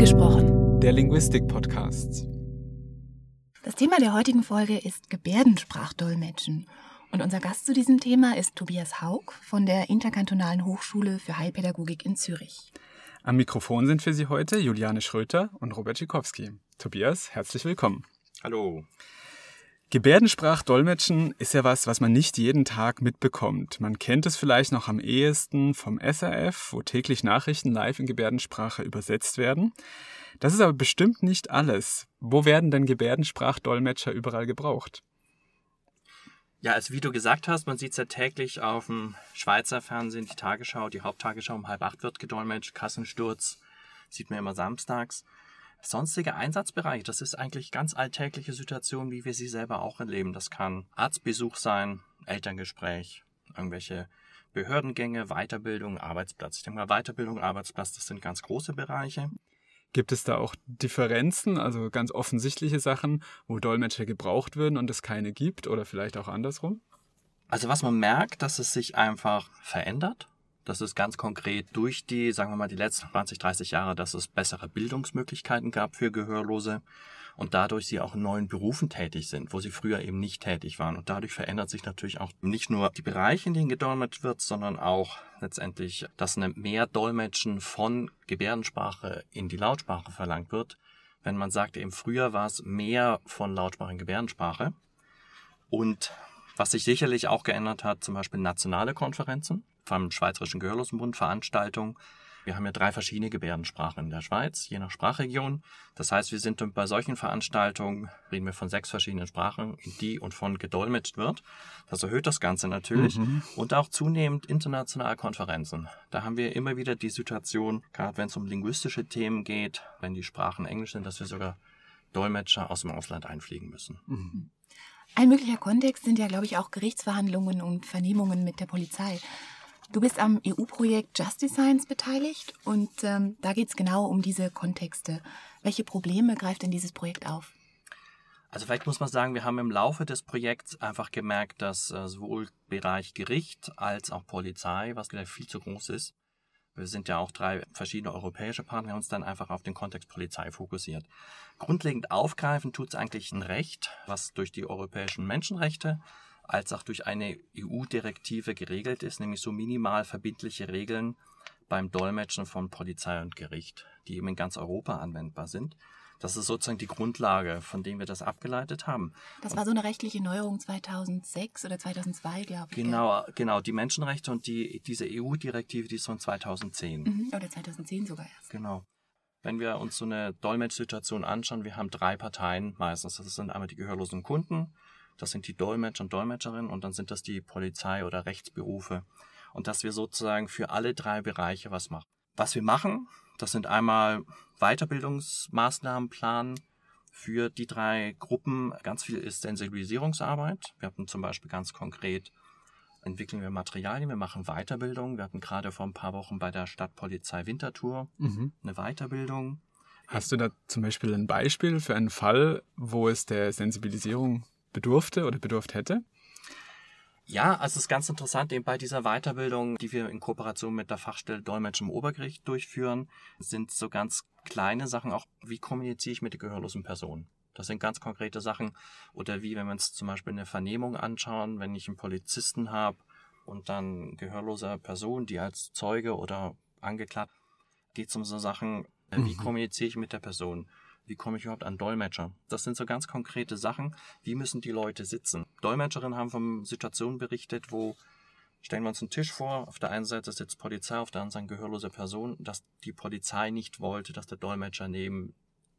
Angesprochen. Der Linguistik-Podcast. Das Thema der heutigen Folge ist Gebärdensprachdolmetschen. Und unser Gast zu diesem Thema ist Tobias Haug von der Interkantonalen Hochschule für Heilpädagogik in Zürich. Am Mikrofon sind für Sie heute Juliane Schröter und Robert Schikowski. Tobias, herzlich willkommen. Hallo. Gebärdensprachdolmetschen ist ja was, was man nicht jeden Tag mitbekommt. Man kennt es vielleicht noch am ehesten vom SRF, wo täglich Nachrichten live in Gebärdensprache übersetzt werden. Das ist aber bestimmt nicht alles. Wo werden denn Gebärdensprachdolmetscher überall gebraucht? Ja, also wie du gesagt hast, man sieht es ja täglich auf dem Schweizer Fernsehen, die Tagesschau, die Haupttagesschau um halb acht wird gedolmetscht, Kassensturz, sieht man immer samstags. Sonstige Einsatzbereiche, das ist eigentlich ganz alltägliche Situation, wie wir sie selber auch erleben. Das kann Arztbesuch sein, Elterngespräch, irgendwelche Behördengänge, Weiterbildung, Arbeitsplatz. Ich denke mal, Weiterbildung, Arbeitsplatz, das sind ganz große Bereiche. Gibt es da auch Differenzen, also ganz offensichtliche Sachen, wo Dolmetscher gebraucht würden und es keine gibt oder vielleicht auch andersrum? Also was man merkt, dass es sich einfach verändert. Das ist ganz konkret durch die, sagen wir mal, die letzten 20, 30 Jahre, dass es bessere Bildungsmöglichkeiten gab für Gehörlose und dadurch sie auch in neuen Berufen tätig sind, wo sie früher eben nicht tätig waren. Und dadurch verändert sich natürlich auch nicht nur die Bereiche, in denen gedolmetscht wird, sondern auch letztendlich, dass mehr Dolmetschen von Gebärdensprache in die Lautsprache verlangt wird. Wenn man sagt, eben früher war es mehr von Lautsprache in Gebärdensprache. Und was sich sicherlich auch geändert hat, zum Beispiel nationale Konferenzen vom Schweizerischen Gehörlosenbund Veranstaltungen. Wir haben ja drei verschiedene Gebärdensprachen in der Schweiz, je nach Sprachregion. Das heißt, wir sind bei solchen Veranstaltungen, reden wir von sechs verschiedenen Sprachen, in die und von gedolmetscht wird. Das erhöht das Ganze natürlich. Mhm. Und auch zunehmend internationale Konferenzen. Da haben wir immer wieder die Situation, gerade wenn es um linguistische Themen geht, wenn die Sprachen Englisch sind, dass wir sogar Dolmetscher aus dem Ausland einfliegen müssen. Mhm. Ein möglicher Kontext sind ja, glaube ich, auch Gerichtsverhandlungen und Vernehmungen mit der Polizei. Du bist am EU-Projekt Justice Science beteiligt und ähm, da geht es genau um diese Kontexte. Welche Probleme greift denn dieses Projekt auf? Also vielleicht muss man sagen, wir haben im Laufe des Projekts einfach gemerkt, dass äh, sowohl Bereich Gericht als auch Polizei, was viel zu groß ist, wir sind ja auch drei verschiedene europäische Partner, uns dann einfach auf den Kontext Polizei fokussiert. Grundlegend aufgreifen tut es eigentlich ein Recht, was durch die europäischen Menschenrechte als auch durch eine EU-Direktive geregelt ist, nämlich so minimal verbindliche Regeln beim Dolmetschen von Polizei und Gericht, die eben in ganz Europa anwendbar sind. Das ist sozusagen die Grundlage, von dem wir das abgeleitet haben. Das war so eine rechtliche Neuerung 2006 oder 2002, glaube ich. Genau, genau. Die Menschenrechte und die, diese EU-Direktive, die ist von 2010. Mhm, oder 2010 sogar erst. Genau. Wenn wir uns so eine Dolmetschsituation anschauen, wir haben drei Parteien meistens. Das sind einmal die gehörlosen Kunden, das sind die Dolmetscher und Dolmetscherinnen und dann sind das die Polizei oder Rechtsberufe. Und dass wir sozusagen für alle drei Bereiche was machen. Was wir machen, das sind einmal Weiterbildungsmaßnahmen planen für die drei Gruppen. Ganz viel ist Sensibilisierungsarbeit. Wir hatten zum Beispiel ganz konkret entwickeln wir Materialien, wir machen Weiterbildung. Wir hatten gerade vor ein paar Wochen bei der Stadtpolizei Winterthur mhm. eine Weiterbildung. Hast du da zum Beispiel ein Beispiel für einen Fall, wo es der Sensibilisierung bedurfte oder bedurft hätte? Ja, also es ist ganz interessant, eben bei dieser Weiterbildung, die wir in Kooperation mit der Fachstelle Dolmetsch im Obergericht durchführen, sind so ganz kleine Sachen auch, wie kommuniziere ich mit der gehörlosen Person? Das sind ganz konkrete Sachen. Oder wie, wenn wir uns zum Beispiel eine Vernehmung anschauen, wenn ich einen Polizisten habe und dann gehörloser Person, die als Zeuge oder angeklagt, geht es um so Sachen, äh, wie mhm. kommuniziere ich mit der Person? Wie komme ich überhaupt an Dolmetscher? Das sind so ganz konkrete Sachen. Wie müssen die Leute sitzen? Dolmetscherinnen haben von Situationen berichtet, wo stellen wir uns einen Tisch vor, auf der einen Seite sitzt Polizei, auf der anderen Seite gehörlose Person, dass die Polizei nicht wollte, dass der Dolmetscher neben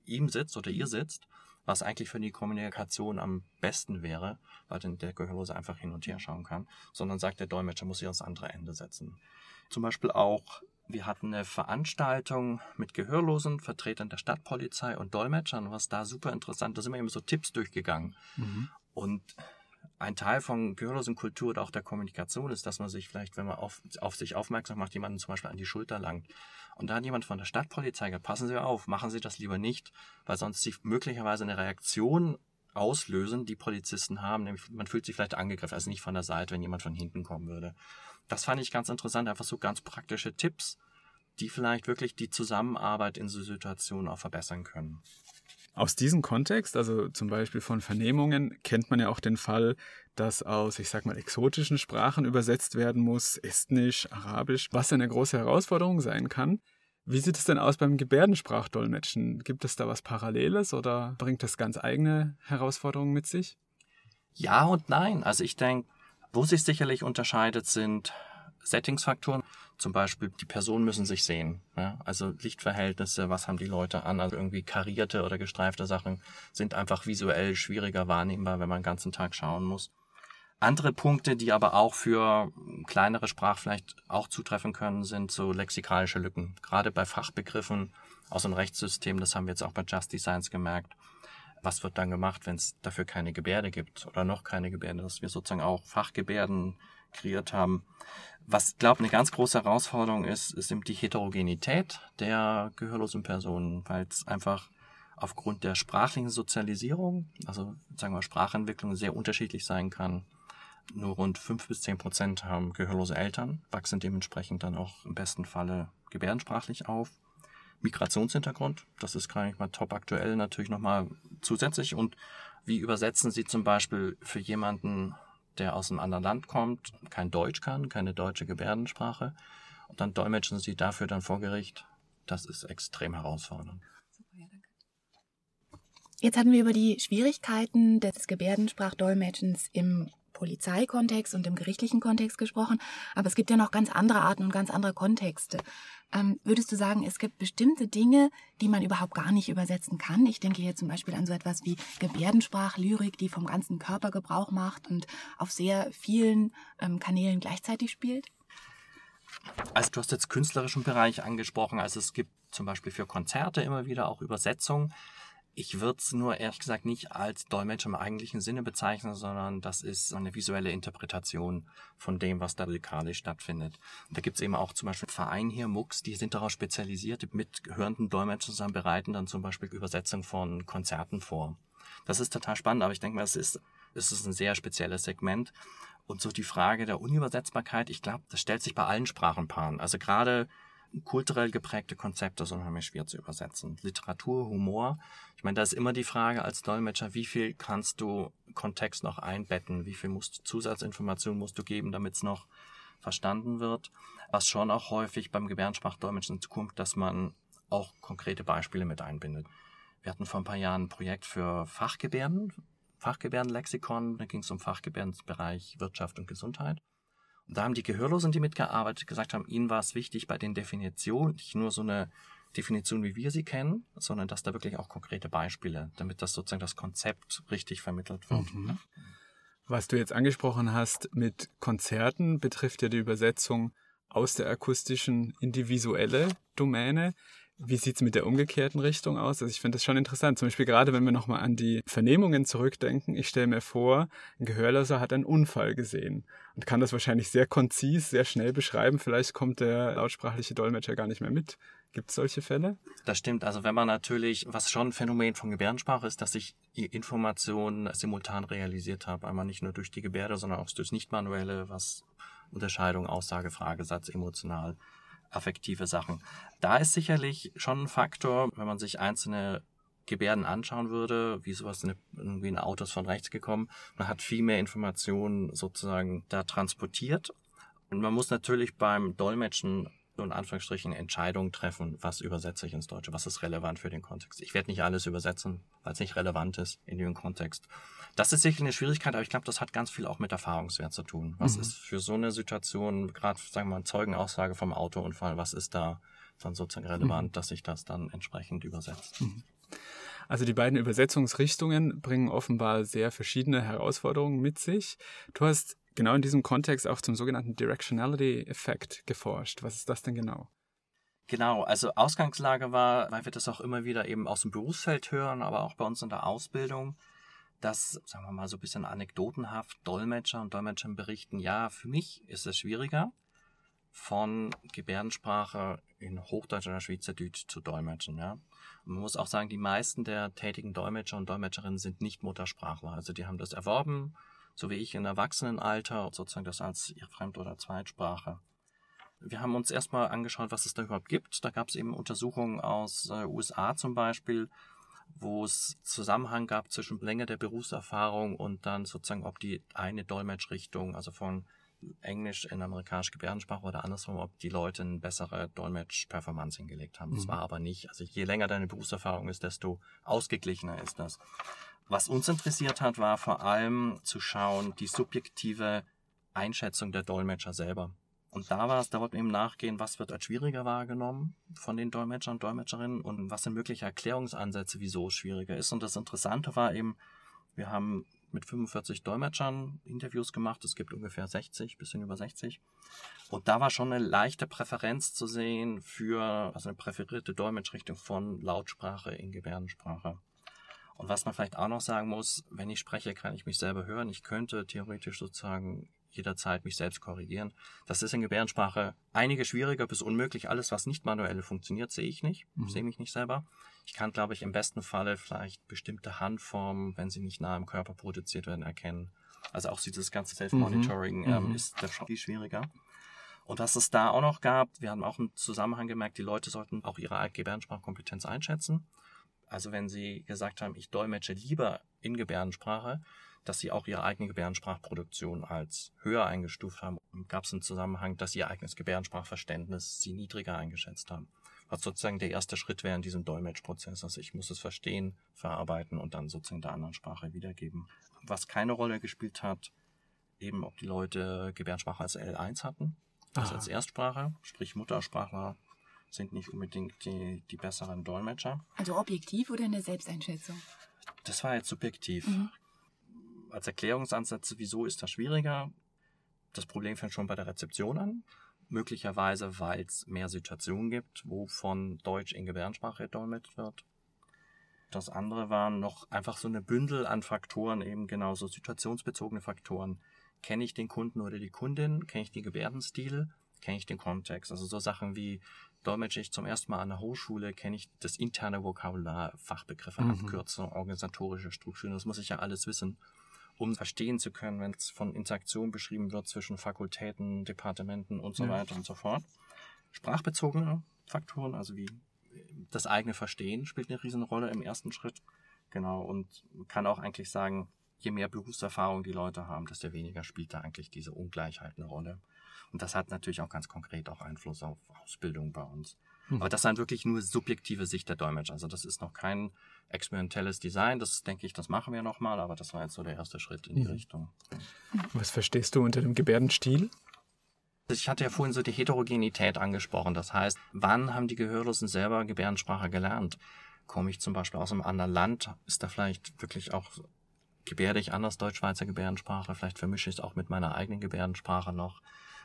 ihm sitzt oder ihr sitzt, was eigentlich für die Kommunikation am besten wäre, weil dann der Gehörlose einfach hin und her schauen kann, sondern sagt, der Dolmetscher muss sich ans andere Ende setzen. Zum Beispiel auch wir hatten eine Veranstaltung mit Gehörlosen, Vertretern der Stadtpolizei und Dolmetschern, was da super interessant. Da sind wir eben so Tipps durchgegangen. Mhm. Und ein Teil von Gehörlosenkultur und auch der Kommunikation ist, dass man sich vielleicht, wenn man auf, auf sich aufmerksam macht, jemanden zum Beispiel an die Schulter langt. Und da hat jemand von der Stadtpolizei gesagt, passen Sie auf, machen Sie das lieber nicht, weil sonst Sie möglicherweise eine Reaktion auslösen, die Polizisten haben. Nämlich man fühlt sich vielleicht angegriffen, also nicht von der Seite, wenn jemand von hinten kommen würde. Das fand ich ganz interessant, einfach so ganz praktische Tipps, die vielleicht wirklich die Zusammenarbeit in so Situationen auch verbessern können. Aus diesem Kontext, also zum Beispiel von Vernehmungen, kennt man ja auch den Fall, dass aus, ich sag mal, exotischen Sprachen übersetzt werden muss, Estnisch, Arabisch, was eine große Herausforderung sein kann. Wie sieht es denn aus beim Gebärdensprachdolmetschen? Gibt es da was Paralleles oder bringt das ganz eigene Herausforderungen mit sich? Ja und nein. Also ich denke, wo sich sicherlich unterscheidet, sind Settingsfaktoren. Zum Beispiel, die Personen müssen sich sehen. Ja? Also Lichtverhältnisse, was haben die Leute an? Also irgendwie karierte oder gestreifte Sachen sind einfach visuell schwieriger wahrnehmbar, wenn man den ganzen Tag schauen muss. Andere Punkte, die aber auch für kleinere Sprach vielleicht auch zutreffen können, sind so lexikalische Lücken. Gerade bei Fachbegriffen aus dem Rechtssystem, das haben wir jetzt auch bei Justice Science gemerkt. Was wird dann gemacht, wenn es dafür keine Gebärde gibt oder noch keine Gebärde, dass wir sozusagen auch Fachgebärden kreiert haben. Was, glaube ich, eine ganz große Herausforderung ist, ist eben die Heterogenität der gehörlosen Personen, weil es einfach aufgrund der sprachlichen Sozialisierung, also sagen wir Sprachentwicklung, sehr unterschiedlich sein kann. Nur rund fünf bis zehn Prozent haben gehörlose Eltern, wachsen dementsprechend dann auch im besten Falle gebärdensprachlich auf. Migrationshintergrund, das ist gar nicht mal top aktuell, natürlich nochmal zusätzlich. Und wie übersetzen Sie zum Beispiel für jemanden, der aus einem anderen Land kommt, kein Deutsch kann, keine deutsche Gebärdensprache, und dann dolmetschen Sie dafür dann vor Gericht? Das ist extrem herausfordernd. Jetzt hatten wir über die Schwierigkeiten des Gebärdensprachdolmetschens im Polizeikontext und im gerichtlichen Kontext gesprochen, aber es gibt ja noch ganz andere Arten und ganz andere Kontexte. Ähm, würdest du sagen, es gibt bestimmte Dinge, die man überhaupt gar nicht übersetzen kann? Ich denke hier zum Beispiel an so etwas wie Gebärdensprachlyrik, die vom ganzen Körper Gebrauch macht und auf sehr vielen ähm, Kanälen gleichzeitig spielt. Also du hast jetzt künstlerischen Bereich angesprochen. Also es gibt zum Beispiel für Konzerte immer wieder auch Übersetzungen. Ich würde es nur ehrlich gesagt nicht als Dolmetscher im eigentlichen Sinne bezeichnen, sondern das ist eine visuelle Interpretation von dem, was da musikalisch stattfindet. Und da gibt es eben auch zum Beispiel Verein hier, MUX, die sind darauf spezialisiert, mit hörenden Dolmetschern zusammen bereiten dann zum Beispiel Übersetzung von Konzerten vor. Das ist total spannend, aber ich denke mal, es ist, es ist ein sehr spezielles Segment. Und so die Frage der Unübersetzbarkeit, ich glaube, das stellt sich bei allen Sprachenpaaren. Also gerade kulturell geprägte Konzepte sind unheimlich schwer zu übersetzen. Literatur, Humor. Ich meine, da ist immer die Frage als Dolmetscher, wie viel kannst du Kontext noch einbetten? Wie viel musst, Zusatzinformationen musst du geben, damit es noch verstanden wird? Was schon auch häufig beim Gebärdensprachdolmetschen in Zukunft, dass man auch konkrete Beispiele mit einbindet. Wir hatten vor ein paar Jahren ein Projekt für Fachgebärden, Fachgebärdenlexikon. Da ging es um Fachgebärdenbereich Wirtschaft und Gesundheit. Da haben die Gehörlosen, die mitgearbeitet, gesagt haben, ihnen war es wichtig bei den Definitionen, nicht nur so eine Definition, wie wir sie kennen, sondern dass da wirklich auch konkrete Beispiele, damit das sozusagen das Konzept richtig vermittelt wird. Mhm. Was du jetzt angesprochen hast mit Konzerten, betrifft ja die Übersetzung aus der akustischen in die visuelle Domäne. Wie sieht es mit der umgekehrten Richtung aus? Also ich finde das schon interessant. Zum Beispiel gerade, wenn wir nochmal an die Vernehmungen zurückdenken. Ich stelle mir vor, ein Gehörloser hat einen Unfall gesehen und kann das wahrscheinlich sehr konzis, sehr schnell beschreiben. Vielleicht kommt der lautsprachliche Dolmetscher gar nicht mehr mit. Gibt es solche Fälle? Das stimmt. Also wenn man natürlich, was schon ein Phänomen von Gebärdensprache ist, dass ich Informationen simultan realisiert habe. Einmal nicht nur durch die Gebärde, sondern auch durch nicht-manuelle, was Unterscheidung, Aussage, Fragesatz, emotional affektive Sachen. Da ist sicherlich schon ein Faktor, wenn man sich einzelne Gebärden anschauen würde, wie sowas in, irgendwie ein Auto ist von rechts gekommen. Man hat viel mehr Informationen sozusagen da transportiert. Und man muss natürlich beim Dolmetschen in Anführungsstrichen Entscheidungen treffen, was übersetze ich ins Deutsche, was ist relevant für den Kontext. Ich werde nicht alles übersetzen, weil es nicht relevant ist in dem Kontext. Das ist sicherlich eine Schwierigkeit, aber ich glaube, das hat ganz viel auch mit Erfahrungswert zu tun. Was mhm. ist für so eine Situation, gerade sagen wir mal Zeugenaussage vom Autounfall, was ist da dann sozusagen relevant, mhm. dass sich das dann entsprechend übersetzt? Mhm. Also die beiden Übersetzungsrichtungen bringen offenbar sehr verschiedene Herausforderungen mit sich. Du hast genau in diesem Kontext auch zum sogenannten Directionality-Effekt geforscht. Was ist das denn genau? Genau, also Ausgangslage war, weil wir das auch immer wieder eben aus dem Berufsfeld hören, aber auch bei uns in der Ausbildung, dass, sagen wir mal so ein bisschen anekdotenhaft, Dolmetscher und Dolmetscher berichten, ja, für mich ist es schwieriger, von Gebärdensprache in Hochdeutsch oder Schweizerdeutsch zu dolmetschen. Ja? Man muss auch sagen, die meisten der tätigen Dolmetscher und Dolmetscherinnen sind nicht Muttersprachler. Also die haben das erworben, so wie ich in Erwachsenenalter, sozusagen das als ihre Fremd- oder Zweitsprache. Wir haben uns erstmal angeschaut, was es da überhaupt gibt. Da gab es eben Untersuchungen aus äh, USA zum Beispiel, wo es Zusammenhang gab zwischen Länge der Berufserfahrung und dann sozusagen, ob die eine Dolmetschrichtung, also von Englisch in amerikanische Gebärdensprache oder andersrum, ob die Leute eine bessere Dolmetsch-Performance hingelegt haben. Das mhm. war aber nicht. Also je länger deine Berufserfahrung ist, desto ausgeglichener ist das. Was uns interessiert hat, war vor allem zu schauen, die subjektive Einschätzung der Dolmetscher selber. Und da war es, da wollten wir eben nachgehen, was wird als schwieriger wahrgenommen von den Dolmetschern und Dolmetscherinnen und was sind mögliche Erklärungsansätze, wieso es schwieriger ist. Und das Interessante war eben, wir haben mit 45 Dolmetschern Interviews gemacht. Es gibt ungefähr 60, bisschen über 60. Und da war schon eine leichte Präferenz zu sehen für, also eine präferierte Dolmetschrichtung von Lautsprache in Gebärdensprache. Und was man vielleicht auch noch sagen muss, wenn ich spreche, kann ich mich selber hören. Ich könnte theoretisch sozusagen jederzeit mich selbst korrigieren. Das ist in Gebärdensprache einige schwieriger bis unmöglich. Alles, was nicht manuell funktioniert, sehe ich nicht, mhm. sehe mich nicht selber. Ich kann, glaube ich, im besten Falle vielleicht bestimmte Handformen, wenn sie nicht nah am Körper produziert werden, erkennen. Also auch dieses ganze Self-Monitoring mhm. ähm, mhm. ist da schon viel schwieriger. Und was es da auch noch gab, wir haben auch einen Zusammenhang gemerkt, die Leute sollten auch ihre Gebärdensprachkompetenz einschätzen. Also wenn sie gesagt haben, ich dolmetsche lieber in Gebärdensprache, dass sie auch ihre eigene Gebärdensprachproduktion als höher eingestuft haben. Gab es einen Zusammenhang, dass ihr eigenes Gebärdensprachverständnis sie niedriger eingeschätzt haben. Was sozusagen der erste Schritt wäre in diesem Dolmetschprozess. Also ich muss es verstehen, verarbeiten und dann sozusagen der anderen Sprache wiedergeben. Was keine Rolle gespielt hat, eben ob die Leute Gebärdensprache als L1 hatten, also als Erstsprache, sprich Muttersprachler sind nicht unbedingt die, die besseren Dolmetscher. Also objektiv oder in der Selbsteinschätzung? Das war jetzt subjektiv. Mhm als Erklärungsansätze, wieso ist das schwieriger? Das Problem fängt schon bei der Rezeption an. Möglicherweise, weil es mehr Situationen gibt, wo von Deutsch in Gebärdensprache dolmetscht wird. Das andere waren noch einfach so eine Bündel an Faktoren, eben genauso situationsbezogene Faktoren. Kenne ich den Kunden oder die Kundin? Kenne ich den Gebärdenstil? Kenne ich den Kontext? Also so Sachen wie dolmetsche ich zum ersten Mal an der Hochschule, kenne ich das interne Vokabular, Fachbegriffe, mhm. Abkürzungen, organisatorische Strukturen. Das muss ich ja alles wissen um verstehen zu können, wenn es von Interaktion beschrieben wird zwischen Fakultäten, Departementen und so ja. weiter und so fort. Sprachbezogene Faktoren, also wie das eigene Verstehen spielt eine Riesenrolle im ersten Schritt. Genau, und kann auch eigentlich sagen, je mehr Berufserfahrung die Leute haben, desto weniger spielt da eigentlich diese Ungleichheit eine Rolle. Und das hat natürlich auch ganz konkret auch Einfluss auf Ausbildung bei uns. Mhm. Aber das ist dann wirklich nur subjektive Sicht der Dolmetscher. Also das ist noch kein experimentelles Design. Das denke ich, das machen wir nochmal, aber das war jetzt so der erste Schritt in die mhm. Richtung. Was verstehst du unter dem Gebärdenstil? Ich hatte ja vorhin so die Heterogenität angesprochen. Das heißt, wann haben die Gehörlosen selber Gebärdensprache gelernt? Komme ich zum Beispiel aus einem anderen Land? Ist da vielleicht wirklich auch, gebärde ich anders Deutsch-Schweizer Gebärdensprache? Vielleicht vermische ich es auch mit meiner eigenen Gebärdensprache noch.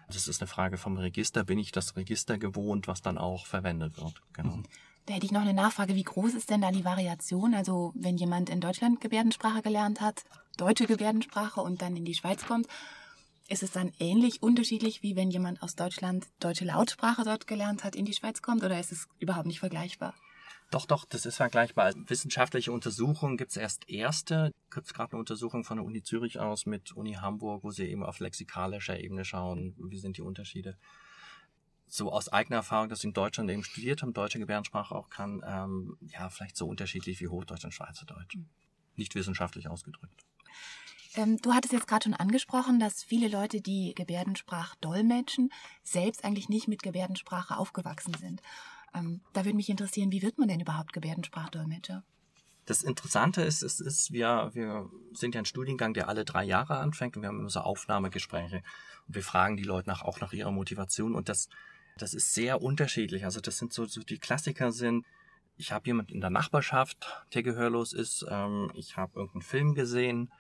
Das ist eine Frage vom Register. Bin ich das Register gewohnt, was dann auch verwendet wird? Genau. Da hätte ich noch eine Nachfrage. Wie groß ist denn da die Variation? Also, wenn jemand in Deutschland Gebärdensprache gelernt hat, deutsche Gebärdensprache und dann in die Schweiz kommt, ist es dann ähnlich unterschiedlich, wie wenn jemand aus Deutschland deutsche Lautsprache dort gelernt hat, in die Schweiz kommt? Oder ist es überhaupt nicht vergleichbar? Doch, doch, das ist vergleichbar. Wissenschaftliche Untersuchungen gibt es erst erste. Gibt es gerade eine Untersuchung von der Uni Zürich aus mit Uni Hamburg, wo sie eben auf lexikalischer Ebene schauen, wie sind die Unterschiede. So aus eigener Erfahrung, dass ich in Deutschland eben studiert habe, deutsche Gebärdensprache auch kann, ähm, ja, vielleicht so unterschiedlich wie Hochdeutsch und Schweizerdeutsch. Nicht wissenschaftlich ausgedrückt. Ähm, du hattest jetzt gerade schon angesprochen, dass viele Leute, die Gebärdensprache dolmetschen, selbst eigentlich nicht mit Gebärdensprache aufgewachsen sind. Ähm, da würde mich interessieren, wie wird man denn überhaupt Gebärdensprachdolmetscher? Das Interessante ist, es ist, wir, wir sind ja ein Studiengang, der alle drei Jahre anfängt und wir haben immer so Aufnahmegespräche und wir fragen die Leute nach, auch nach ihrer Motivation und das, das ist sehr unterschiedlich. Also das sind so, so die Klassiker sind, ich habe jemand in der Nachbarschaft, der gehörlos ist, ähm, ich habe irgendeinen Film gesehen,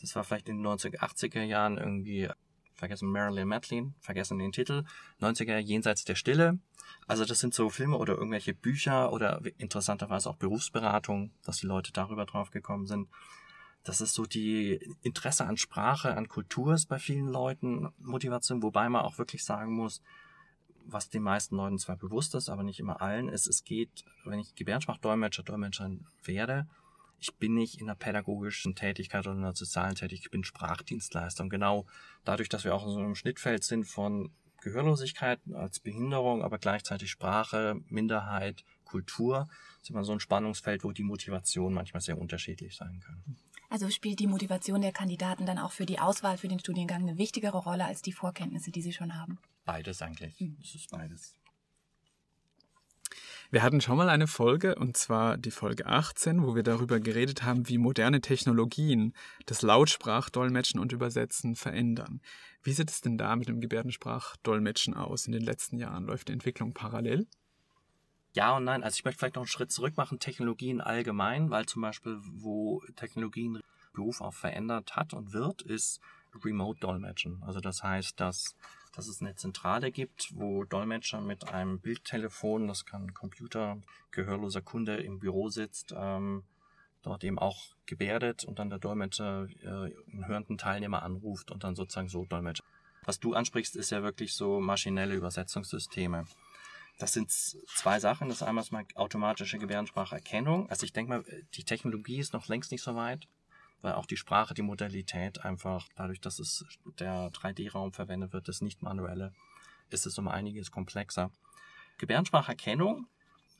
das war vielleicht in den 1980er Jahren irgendwie vergessen Marilyn Madeline, vergessen den Titel, 90er Jenseits der Stille. Also das sind so Filme oder irgendwelche Bücher oder interessanterweise auch Berufsberatung, dass die Leute darüber drauf gekommen sind. Das ist so die Interesse an Sprache, an Kultur ist bei vielen Leuten Motivation, wobei man auch wirklich sagen muss, was den meisten Leuten zwar bewusst ist, aber nicht immer allen, ist, es geht, wenn ich Gebärdensprachdolmetscher, Dolmetscherin werde, ich bin nicht in einer pädagogischen Tätigkeit oder in einer sozialen Tätigkeit, ich bin Sprachdienstleister. Und genau dadurch, dass wir auch in so einem Schnittfeld sind von Gehörlosigkeit als Behinderung, aber gleichzeitig Sprache, Minderheit, Kultur. Ist immer so ein Spannungsfeld, wo die Motivation manchmal sehr unterschiedlich sein kann. Also spielt die Motivation der Kandidaten dann auch für die Auswahl für den Studiengang eine wichtigere Rolle als die Vorkenntnisse, die sie schon haben? Beides eigentlich. Mhm. Es ist beides. Wir hatten schon mal eine Folge, und zwar die Folge 18, wo wir darüber geredet haben, wie moderne Technologien das Lautsprachdolmetschen und Übersetzen verändern. Wie sieht es denn da mit dem Gebärdensprachdolmetschen aus in den letzten Jahren? Läuft die Entwicklung parallel? Ja und nein. Also ich möchte vielleicht noch einen Schritt zurück machen. Technologien allgemein, weil zum Beispiel, wo Technologien Beruf auch verändert hat und wird, ist Remote-Dolmetschen. Also das heißt, dass dass es eine Zentrale gibt, wo Dolmetscher mit einem Bildtelefon, das kann ein Computer, gehörloser Kunde im Büro sitzt, ähm, dort eben auch gebärdet und dann der Dolmetscher äh, einen hörenden Teilnehmer anruft und dann sozusagen so Dolmetscher. Was du ansprichst, ist ja wirklich so maschinelle Übersetzungssysteme. Das sind zwei Sachen. Das ist einmal mal automatische Gebärdenspracherkennung. Also ich denke mal, die Technologie ist noch längst nicht so weit weil auch die Sprache, die Modalität einfach, dadurch, dass es der 3D-Raum verwendet wird, das nicht manuelle, ist es um einiges komplexer. Gebärdenspracherkennung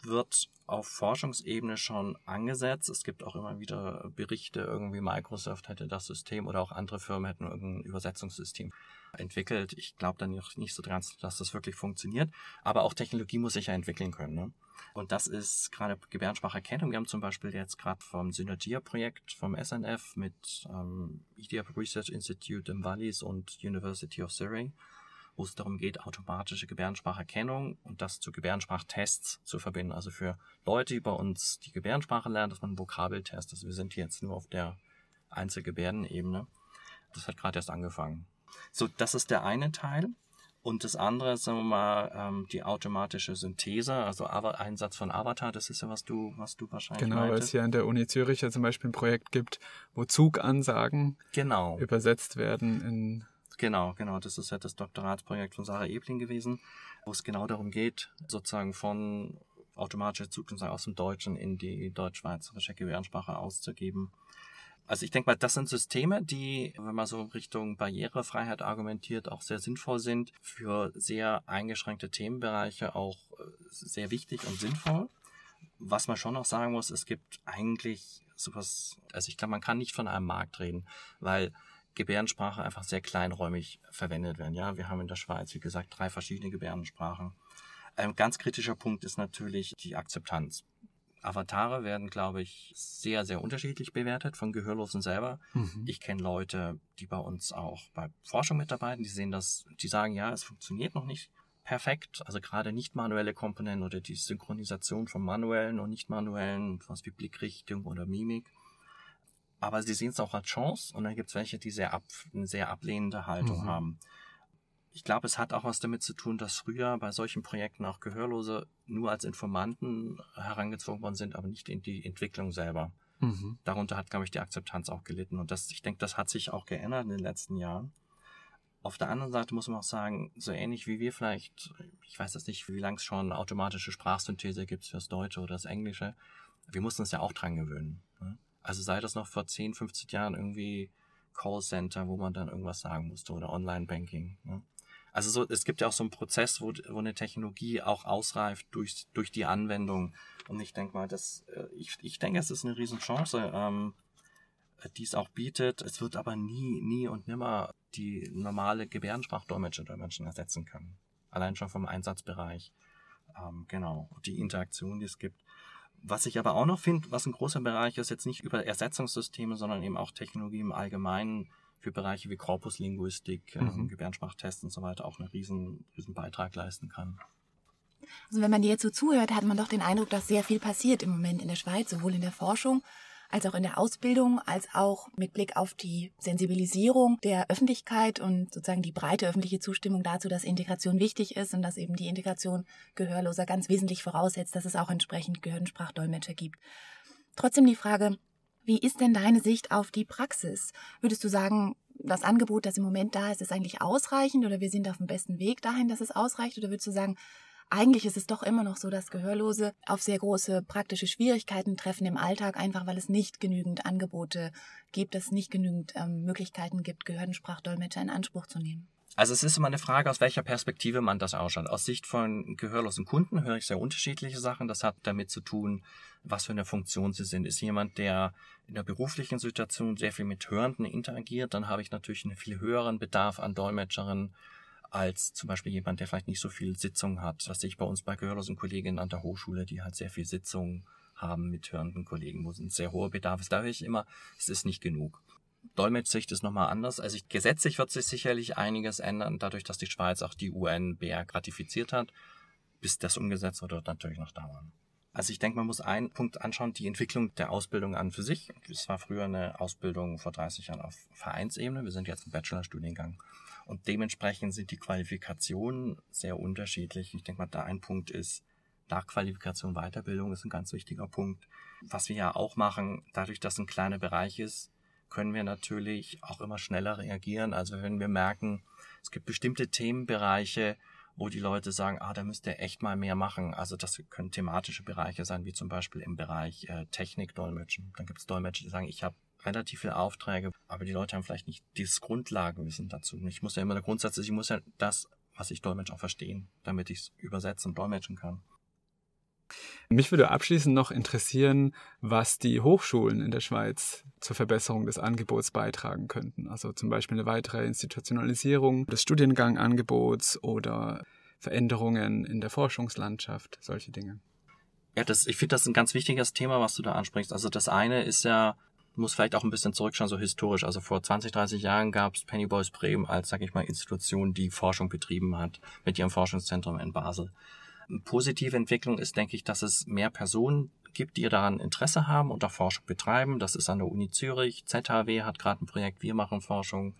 wird auf Forschungsebene schon angesetzt. Es gibt auch immer wieder Berichte, irgendwie Microsoft hätte das System oder auch andere Firmen hätten irgendein Übersetzungssystem entwickelt. Ich glaube dann nicht so ganz, dass das wirklich funktioniert. Aber auch Technologie muss sich ja entwickeln können. Ne? Und das ist gerade Gebärdenspracherkennung. Wir haben zum Beispiel jetzt gerade vom Synergia-Projekt vom SNF mit ähm, Idiap Research Institute im Wallis und University of Surrey, wo es darum geht, automatische Gebärdenspracherkennung und das zu Gebärdensprachtests zu verbinden. Also für Leute, die bei uns die Gebärdensprache lernen, dass man einen Vokabeltest. Also wir sind jetzt nur auf der Einzelgebärdenebene. Das hat gerade erst angefangen. So, das ist der eine Teil. Und das andere, sagen wir mal, ähm, die automatische Synthese, also Einsatz von Avatar, das ist ja, was du, was du wahrscheinlich Genau, weil es hier an der Uni Zürich ja zum Beispiel ein Projekt gibt, wo Zugansagen genau. übersetzt werden in Genau, genau. Das ist ja das Doktoratsprojekt von Sarah Ebling gewesen, wo es genau darum geht, sozusagen von automatischer Zugansagen aus dem Deutschen in die deutsch-schweizerische Gebärdensprache auszugeben. Also ich denke mal, das sind Systeme, die, wenn man so Richtung Barrierefreiheit argumentiert, auch sehr sinnvoll sind, für sehr eingeschränkte Themenbereiche auch äh, sehr wichtig und sinnvoll. Was man schon noch sagen muss, es gibt eigentlich sowas, also ich glaube, man kann nicht von einem Markt reden, weil Gebärdensprache einfach sehr kleinräumig verwendet werden. Ja, wir haben in der Schweiz, wie gesagt, drei verschiedene Gebärdensprachen. Ein ganz kritischer Punkt ist natürlich die Akzeptanz. Avatare werden, glaube ich, sehr, sehr unterschiedlich bewertet von Gehörlosen selber. Mhm. Ich kenne Leute, die bei uns auch bei Forschung mitarbeiten, die sehen das, die sagen, ja, es funktioniert noch nicht perfekt. Also gerade nicht manuelle Komponenten oder die Synchronisation von manuellen und nicht manuellen, was wie Blickrichtung oder Mimik. Aber sie sehen es auch als Chance und dann gibt es welche, die sehr ab, eine sehr ablehnende Haltung mhm. haben. Ich glaube, es hat auch was damit zu tun, dass früher bei solchen Projekten auch Gehörlose nur als Informanten herangezogen worden sind, aber nicht in die Entwicklung selber. Mhm. Darunter hat, glaube ich, die Akzeptanz auch gelitten. Und das, ich denke, das hat sich auch geändert in den letzten Jahren. Auf der anderen Seite muss man auch sagen, so ähnlich wie wir vielleicht, ich weiß jetzt nicht, wie lange es schon automatische Sprachsynthese gibt fürs Deutsche oder das Englische, wir mussten uns ja auch dran gewöhnen. Ne? Also sei das noch vor 10, 50 Jahren irgendwie Callcenter, wo man dann irgendwas sagen musste oder Online-Banking. Ne? Also so, es gibt ja auch so einen Prozess, wo, wo eine Technologie auch ausreift durch, durch die Anwendung. Und ich denke mal, das, äh, ich, ich denke, es ist eine Riesenchance, ähm, die es auch bietet. Es wird aber nie, nie und nimmer die normale Gebärdensprachdolmetscher Dolmetschen ersetzen können. Allein schon vom Einsatzbereich. Ähm, genau. Die Interaktion, die es gibt. Was ich aber auch noch finde, was ein großer Bereich ist, jetzt nicht über Ersetzungssysteme, sondern eben auch Technologie im Allgemeinen, für Bereiche wie Korpuslinguistik, ähm, mhm. Gebärdensprachtests und so weiter auch einen riesen, riesen Beitrag leisten kann. Also wenn man dir jetzt so zuhört, hat man doch den Eindruck, dass sehr viel passiert im Moment in der Schweiz, sowohl in der Forschung als auch in der Ausbildung, als auch mit Blick auf die Sensibilisierung der Öffentlichkeit und sozusagen die breite öffentliche Zustimmung dazu, dass Integration wichtig ist und dass eben die Integration Gehörloser ganz wesentlich voraussetzt, dass es auch entsprechend Gehirnsprachdolmetscher gibt. Trotzdem die Frage, wie ist denn deine Sicht auf die Praxis? Würdest du sagen, das Angebot, das im Moment da ist, ist eigentlich ausreichend oder wir sind auf dem besten Weg dahin, dass es ausreicht? Oder würdest du sagen, eigentlich ist es doch immer noch so, dass Gehörlose auf sehr große praktische Schwierigkeiten treffen im Alltag, einfach weil es nicht genügend Angebote gibt, es nicht genügend ähm, Möglichkeiten gibt, Gehördensprachdolmetscher in Anspruch zu nehmen? Also es ist immer eine Frage, aus welcher Perspektive man das ausschaut. Aus Sicht von gehörlosen Kunden höre ich sehr unterschiedliche Sachen. Das hat damit zu tun, was für eine Funktion sie sind. Ist jemand, der in der beruflichen Situation sehr viel mit Hörenden interagiert, dann habe ich natürlich einen viel höheren Bedarf an Dolmetscherinnen als zum Beispiel jemand, der vielleicht nicht so viel Sitzung hat. Sehe ich bei uns bei gehörlosen Kolleginnen an der Hochschule, die halt sehr viel Sitzung haben mit hörenden Kollegen, wo ein sehr hoher Bedarf ist. Da höre ich immer, es ist nicht genug. Dolmetschsicht ist nochmal anders. Also gesetzlich wird sich sicherlich einiges ändern, dadurch, dass die Schweiz auch die UN-BR ratifiziert hat. Bis das umgesetzt wird, wird natürlich noch dauern. Also ich denke, man muss einen Punkt anschauen, die Entwicklung der Ausbildung an für sich. Es war früher eine Ausbildung vor 30 Jahren auf Vereinsebene. Wir sind jetzt im Bachelorstudiengang. Und dementsprechend sind die Qualifikationen sehr unterschiedlich. Ich denke mal, da ein Punkt ist, Nachqualifikation, Weiterbildung ist ein ganz wichtiger Punkt. Was wir ja auch machen, dadurch, dass ein kleiner Bereich ist, können wir natürlich auch immer schneller reagieren. Also wenn wir merken, es gibt bestimmte Themenbereiche, wo die Leute sagen, ah, da müsst ihr echt mal mehr machen. Also das können thematische Bereiche sein, wie zum Beispiel im Bereich äh, Technik Dolmetschen. Dann gibt es Dolmetscher, die sagen, ich habe relativ viele Aufträge, aber die Leute haben vielleicht nicht dieses Grundlagenwissen dazu. Ich muss ja immer der Grundsatz ist, ich muss ja das, was ich Dolmetsch auch verstehen, damit ich es übersetzen und dolmetschen kann. Mich würde abschließend noch interessieren, was die Hochschulen in der Schweiz zur Verbesserung des Angebots beitragen könnten. Also zum Beispiel eine weitere Institutionalisierung des Studiengangangebots oder Veränderungen in der Forschungslandschaft, solche Dinge. Ja, das, ich finde das ein ganz wichtiges Thema, was du da ansprichst. Also das eine ist ja, muss vielleicht auch ein bisschen zurückschauen, so historisch. Also vor 20, 30 Jahren gab es Pennyboys Bremen als, sag ich mal, Institution, die Forschung betrieben hat mit ihrem Forschungszentrum in Basel positive Entwicklung ist, denke ich, dass es mehr Personen gibt, die daran Interesse haben und auch Forschung betreiben. Das ist an der Uni Zürich. ZHW hat gerade ein Projekt, wir machen Forschung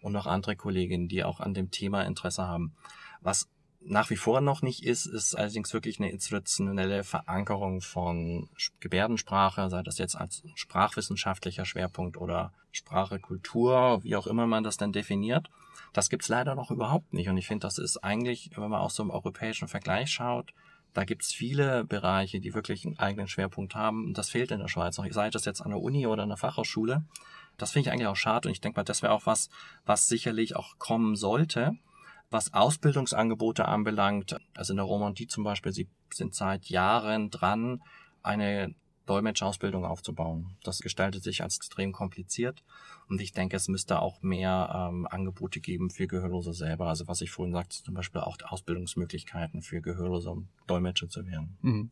und noch andere Kolleginnen, die auch an dem Thema Interesse haben. Was nach wie vor noch nicht ist, ist allerdings wirklich eine institutionelle Verankerung von Gebärdensprache, sei das jetzt als sprachwissenschaftlicher Schwerpunkt oder Sprache, Kultur, wie auch immer man das dann definiert. Das gibt's leider noch überhaupt nicht. Und ich finde, das ist eigentlich, wenn man auch so im europäischen Vergleich schaut, da gibt's viele Bereiche, die wirklich einen eigenen Schwerpunkt haben. Und das fehlt in der Schweiz noch. Sei das jetzt an der Uni oder an der Fachhochschule. Das finde ich eigentlich auch schade. Und ich denke mal, das wäre auch was, was sicherlich auch kommen sollte. Was Ausbildungsangebote anbelangt, also in der Romandie zum Beispiel, sie sind seit Jahren dran, eine Dolmetschausbildung aufzubauen. Das gestaltet sich als extrem kompliziert und ich denke, es müsste auch mehr ähm, Angebote geben für Gehörlose selber. Also was ich vorhin sagte, zum Beispiel auch Ausbildungsmöglichkeiten für Gehörlose, um Dolmetscher zu werden. Mhm.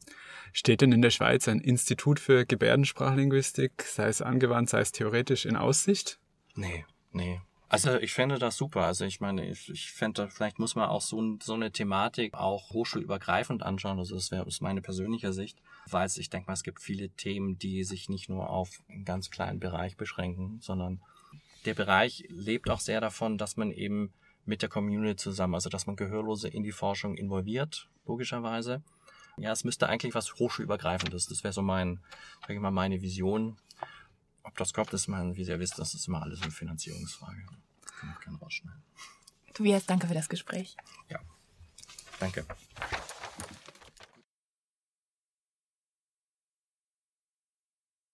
Steht denn in der Schweiz ein Institut für Gebärdensprachlinguistik, sei es angewandt, sei es theoretisch, in Aussicht? Nee, nee. Also ich fände das super. Also ich meine, ich, ich fände, vielleicht muss man auch so, so eine Thematik auch hochschulübergreifend anschauen. Also das wäre aus meiner persönlicher Sicht, weil ich denke mal, es gibt viele Themen, die sich nicht nur auf einen ganz kleinen Bereich beschränken, sondern der Bereich lebt auch sehr davon, dass man eben mit der Community zusammen, also dass man Gehörlose in die Forschung involviert, logischerweise. Ja, es müsste eigentlich was hochschulübergreifendes. Das wäre so mein, sag ich mal, meine Vision. Ob das kommt, ist man, wie Sie ja wissen, das ist immer alles eine Finanzierungsfrage. Das kann man gerne rausschneiden. Tobias, danke für das Gespräch. Ja, danke.